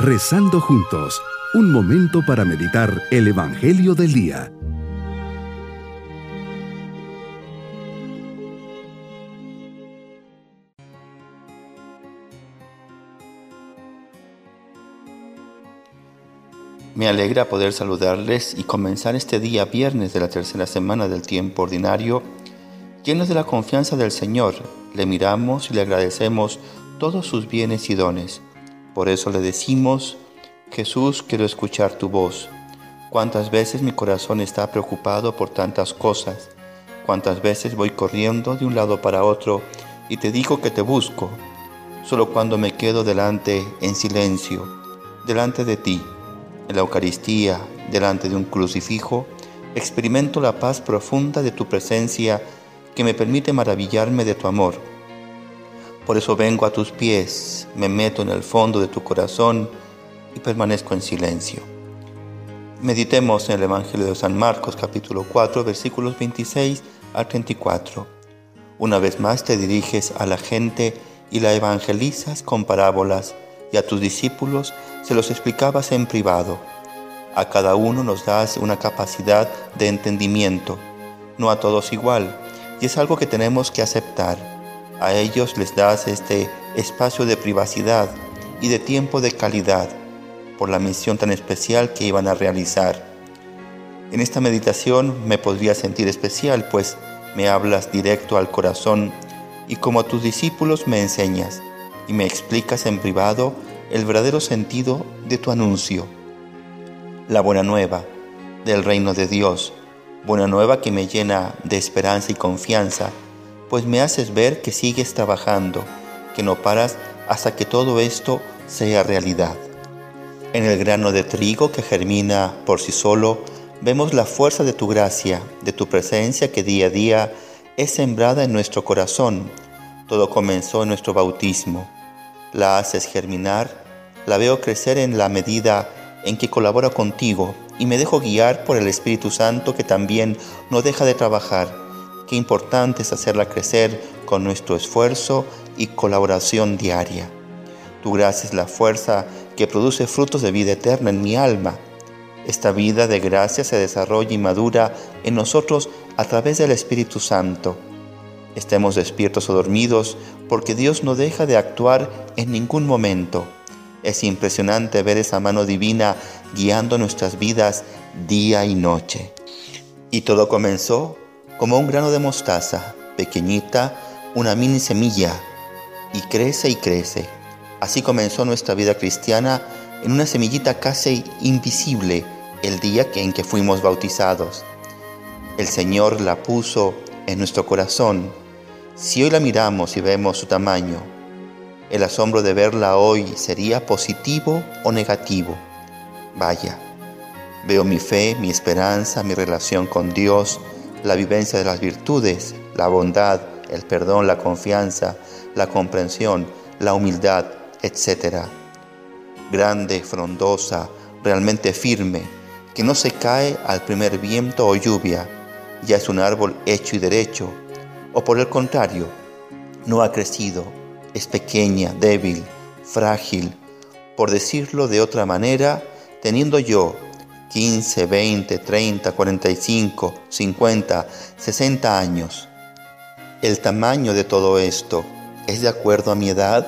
Rezando juntos, un momento para meditar el Evangelio del Día. Me alegra poder saludarles y comenzar este día viernes de la tercera semana del tiempo ordinario, llenos de la confianza del Señor. Le miramos y le agradecemos todos sus bienes y dones por eso le decimos, Jesús, quiero escuchar tu voz. Cuántas veces mi corazón está preocupado por tantas cosas. Cuántas veces voy corriendo de un lado para otro y te digo que te busco. Solo cuando me quedo delante en silencio, delante de ti, en la Eucaristía, delante de un crucifijo, experimento la paz profunda de tu presencia que me permite maravillarme de tu amor por eso vengo a tus pies, me meto en el fondo de tu corazón y permanezco en silencio. Meditemos en el Evangelio de San Marcos capítulo 4 versículos 26 al 34. Una vez más te diriges a la gente y la evangelizas con parábolas y a tus discípulos se los explicabas en privado. A cada uno nos das una capacidad de entendimiento, no a todos igual, y es algo que tenemos que aceptar a ellos les das este espacio de privacidad y de tiempo de calidad por la misión tan especial que iban a realizar. En esta meditación me podría sentir especial, pues me hablas directo al corazón y como a tus discípulos me enseñas y me explicas en privado el verdadero sentido de tu anuncio. La buena nueva del reino de Dios, buena nueva que me llena de esperanza y confianza pues me haces ver que sigues trabajando, que no paras hasta que todo esto sea realidad. En el grano de trigo que germina por sí solo, vemos la fuerza de tu gracia, de tu presencia que día a día es sembrada en nuestro corazón. Todo comenzó en nuestro bautismo. La haces germinar, la veo crecer en la medida en que colabora contigo y me dejo guiar por el Espíritu Santo que también no deja de trabajar Qué importante es hacerla crecer con nuestro esfuerzo y colaboración diaria. Tu gracia es la fuerza que produce frutos de vida eterna en mi alma. Esta vida de gracia se desarrolla y madura en nosotros a través del Espíritu Santo. Estemos despiertos o dormidos porque Dios no deja de actuar en ningún momento. Es impresionante ver esa mano divina guiando nuestras vidas día y noche. Y todo comenzó como un grano de mostaza, pequeñita, una mini semilla, y crece y crece. Así comenzó nuestra vida cristiana en una semillita casi invisible el día en que fuimos bautizados. El Señor la puso en nuestro corazón. Si hoy la miramos y vemos su tamaño, el asombro de verla hoy sería positivo o negativo. Vaya, veo mi fe, mi esperanza, mi relación con Dios, la vivencia de las virtudes, la bondad, el perdón, la confianza, la comprensión, la humildad, etc. Grande, frondosa, realmente firme, que no se cae al primer viento o lluvia, ya es un árbol hecho y derecho, o por el contrario, no ha crecido, es pequeña, débil, frágil, por decirlo de otra manera, teniendo yo 15, 20, 30, 45, 50, 60 años. ¿El tamaño de todo esto es de acuerdo a mi edad?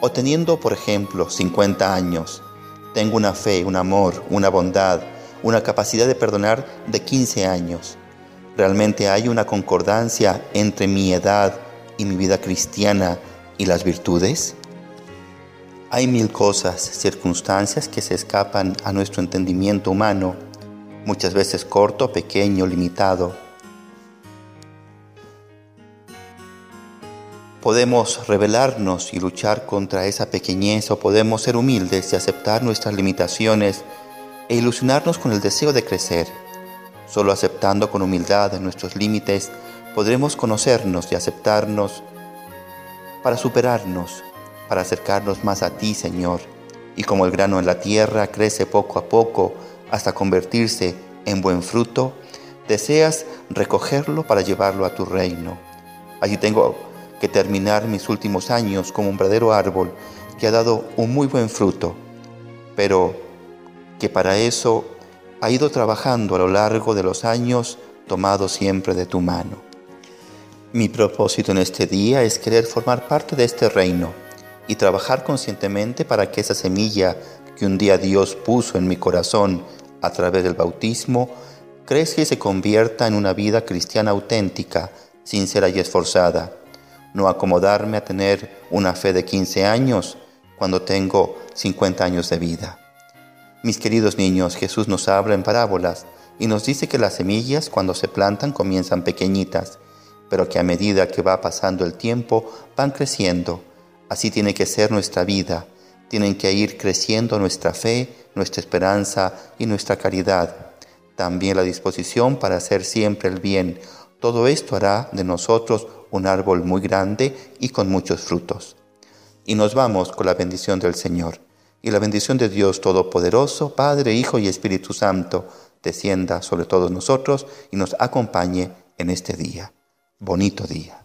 O teniendo, por ejemplo, 50 años, tengo una fe, un amor, una bondad, una capacidad de perdonar de 15 años. ¿Realmente hay una concordancia entre mi edad y mi vida cristiana y las virtudes? Hay mil cosas, circunstancias que se escapan a nuestro entendimiento humano, muchas veces corto, pequeño, limitado. Podemos rebelarnos y luchar contra esa pequeñez o podemos ser humildes y aceptar nuestras limitaciones e ilusionarnos con el deseo de crecer. Solo aceptando con humildad nuestros límites podremos conocernos y aceptarnos para superarnos para acercarnos más a ti, Señor. Y como el grano en la tierra crece poco a poco hasta convertirse en buen fruto, deseas recogerlo para llevarlo a tu reino. Allí tengo que terminar mis últimos años como un verdadero árbol que ha dado un muy buen fruto. pero que para eso ha ido trabajando a lo largo de los años tomado siempre de tu mano. Mi propósito en este día es querer formar parte de este reino y trabajar conscientemente para que esa semilla que un día Dios puso en mi corazón a través del bautismo crezca y se convierta en una vida cristiana auténtica, sincera y esforzada. No acomodarme a tener una fe de 15 años cuando tengo 50 años de vida. Mis queridos niños, Jesús nos habla en parábolas y nos dice que las semillas cuando se plantan comienzan pequeñitas, pero que a medida que va pasando el tiempo van creciendo. Así tiene que ser nuestra vida. Tienen que ir creciendo nuestra fe, nuestra esperanza y nuestra caridad. También la disposición para hacer siempre el bien. Todo esto hará de nosotros un árbol muy grande y con muchos frutos. Y nos vamos con la bendición del Señor y la bendición de Dios Todopoderoso, Padre, Hijo y Espíritu Santo, descienda sobre todos nosotros y nos acompañe en este día. Bonito día.